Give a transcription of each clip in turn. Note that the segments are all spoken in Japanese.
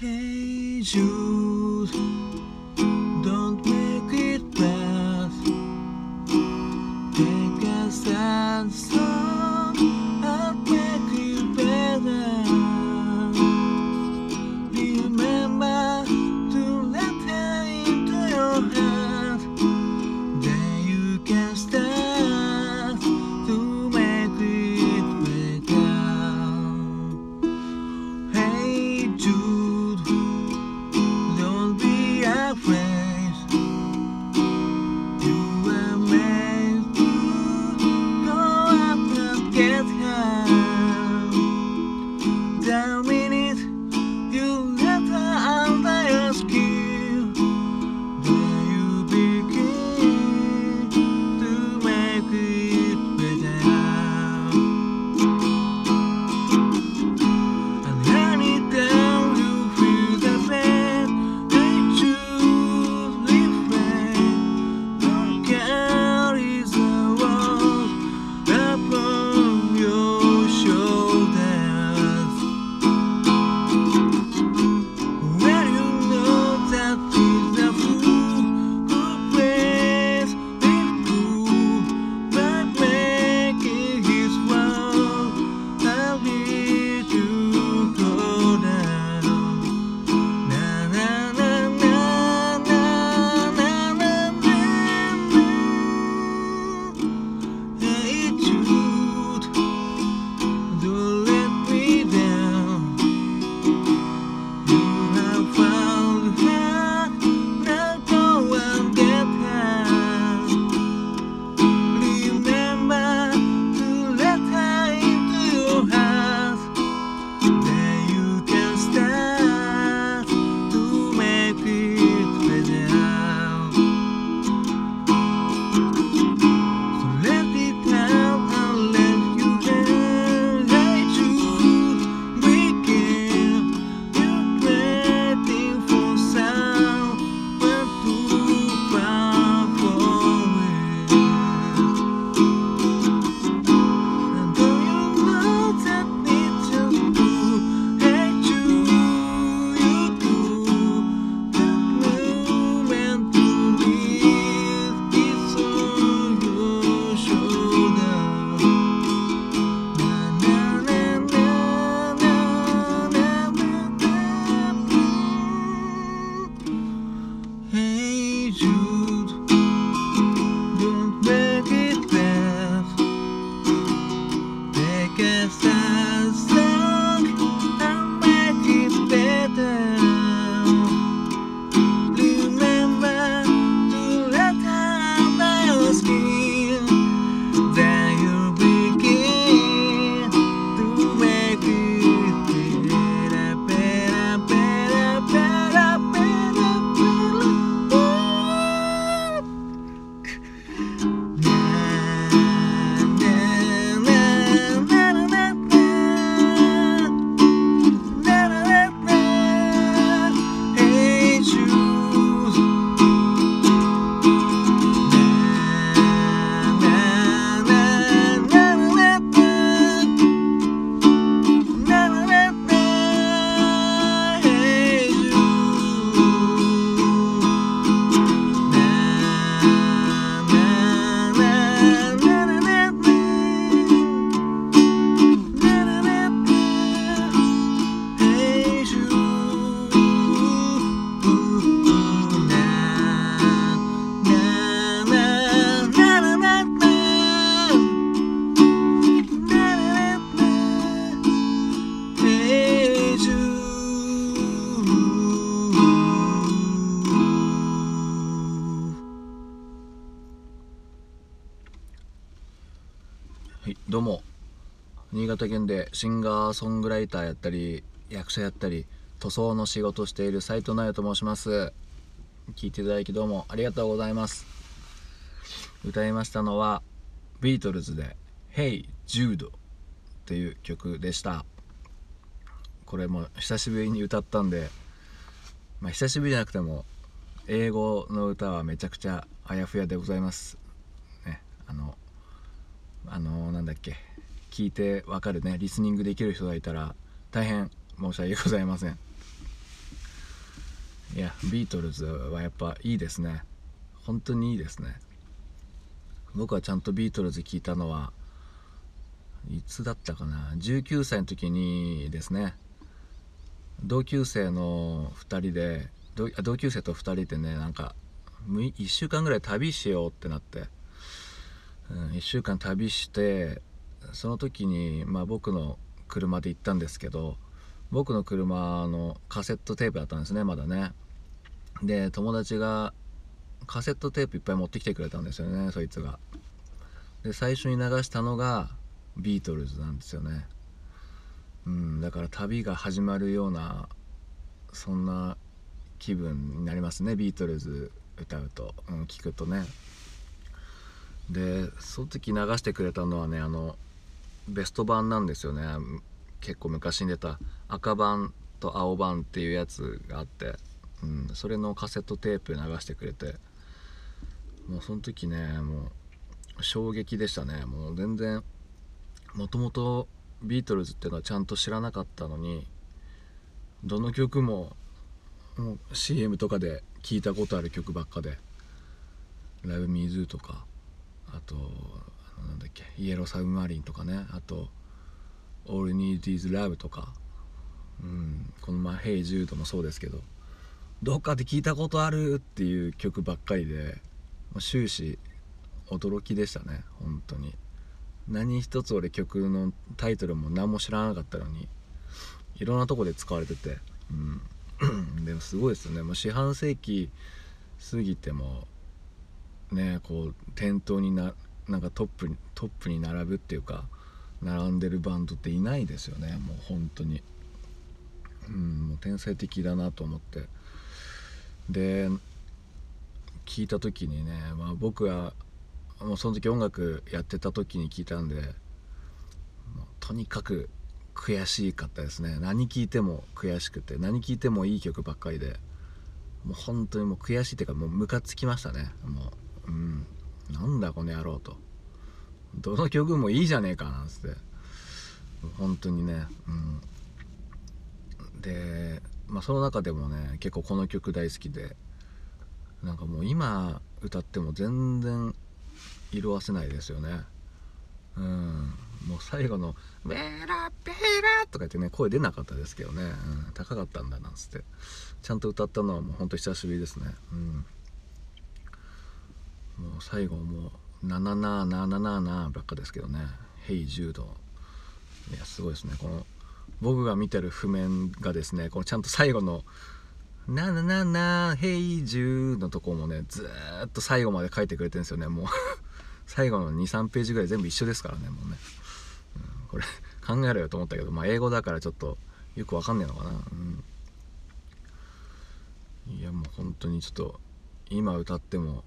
Hey Jude, don't make it bad. Take a sad song and make it better. Remember to let her into your heart. you はい、どうも。新潟県でシンガーソングライターやったり役者やったり塗装の仕事をしている斉藤直也と申します。聞いていただきどうもありがとうございます。歌いましたのはビートルズで「Hey Jude」という曲でした。これも久しぶりに歌ったんでまあ久しぶりじゃなくても英語の歌はめちゃくちゃあやふやでございます。ねあのあのなんだっけ聞いてわかるね。リスニングできる人がいたら大変申し訳ございません。いやビートルズはやっぱいいですね。本当にいいですね。僕はちゃんとビートルズ聞いたのはいつだったかな？19歳の時にですね。同級生の2人で同級生と2人でねなんか1週間ぐらい旅しようってなって、1週間旅してその時に、まあ、僕の車で行ったんですけど僕の車のカセットテープだったんですねまだね。で友達がカセットテープいっぱい持ってきてくれたんですよねそいつが。で最初に流したのがビートルズなんですよね。うんだから旅が始まるようなそんな気分になりますねビートルズ歌うと、うん、聞くとね。でその時流してくれたのはねあのベスト版なんですよね。結構昔に出た赤版と青版っていうやつがあって、うん、それのカセットテープ流してくれてもうその時ねもう衝撃でしたね。もう全然もともとビートルズっていうのはちゃんと知らなかったのにどの曲ももう CM とかで聞いたことある曲ばっかで「 Love Me Do」とあとなんだっけ「 Yellow Submarine」とかね。あと「All Need Is Love」とか、うん、この前「Hey Jude」もそうですけど。どっかで聞いたことあるっていう曲ばっかりで終始驚きでしたね本当に。何一つ俺曲のタイトルも何も知らなかったのにいろんなとこで使われてて、うん、でもすごいですよね。もう四半世紀過ぎてもねこう店頭にななんかトップにトップに並ぶっていうか並んでるバンドっていないですよねもう本当に。うんもう天才的だなと思って。で聞いた時にね、まあ、僕はもうその時音楽やってた時に聞いたんでとにかく悔しかったですね。何聴いても悔しくて何聴いてもいい曲ばっかりでもう本当にもう悔しいっていうかもうムカつきましたね。もううん。なんだこの野郎と。どの曲もいいじゃねえかなんつって。本当にね。うん。でまあその中でもね結構この曲大好きで。なんかもう今歌っても全然色あせないですよね。うん。もう最後の「ベラベラ」とか言ってね声出なかったですけどね、うん、高かったんだなんつって。ちゃんと歌ったのはもうほんと久しぶりですね。うん。最後もう「なななななな」ばっかですけどね「ヘイ柔道」いやすごいですね。この僕が見てる譜面がですねこのちゃんと最後の「ななななヘイジュのとこもねずっと最後まで書いてくれてるんですよね。もう 最後の23ページぐらい全部一緒ですからねもうね、うん、これ考えろよと思ったけどまあ英語だからちょっとよくわかんねえのかな、うん、いやもう本当にちょっと今歌っても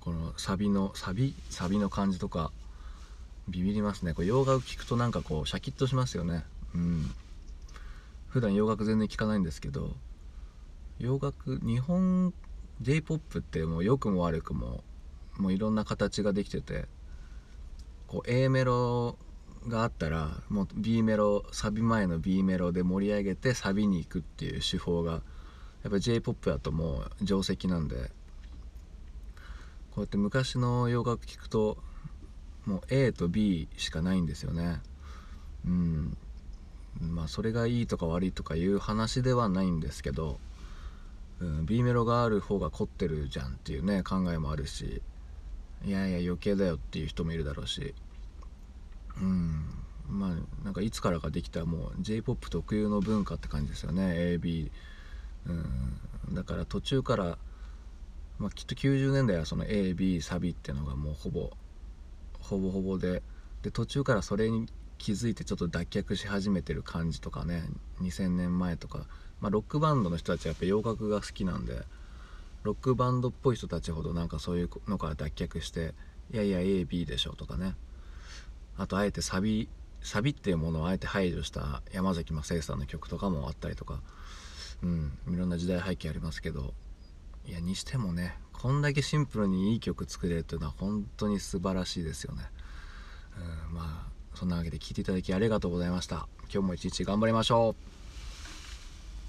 このサビのサビ？サビの感じとかビビりますね。これ洋楽聴くとなんかこうシャキッとしますよね。うん。普段洋楽全然聴かないんですけど洋楽日本 j p o p ってもう良くも悪くももういろんな形ができててこう A メロがあったらもう B メロサビ前の B メロで盛り上げてサビに行くっていう手法がやっぱ j p o p だともう定石なんでうやって昔の洋楽聴くともう A と B しかないんですよね。うん。まあそれがいいとか悪いとかいう話ではないんですけど、うん、B メロがある方が凝ってるじゃんっていうね考えもあるしいやいや余計だよっていう人もいるだろうし。うん。まあなんかいつからかできたもう j p o p 特有の文化って感じですよね。AB うん。だから途中から、まあ、きっと90年代はその AB サビっていうのがもうほぼほぼほぼでで途中からそれに気づいてちょっと脱却し始めてる感じとかね2000年前とか、まあ、ロックバンドの人たちはやっぱ洋楽が好きなんでロックバンドっぽい人たちほどなんかそういうのから脱却していやいや AB でしょとかね。あとあえてサビサビっていうものをあえて排除した山崎まさよさんの曲とかもあったりとか。うんいろんな時代背景ありますけどいやにしてもねこんだけシンプルにいい曲作れるというのは本当に素晴らしいですよね、うん、まあそんなわけで聴いていただきありがとうございました。今日も一日頑張りましょう。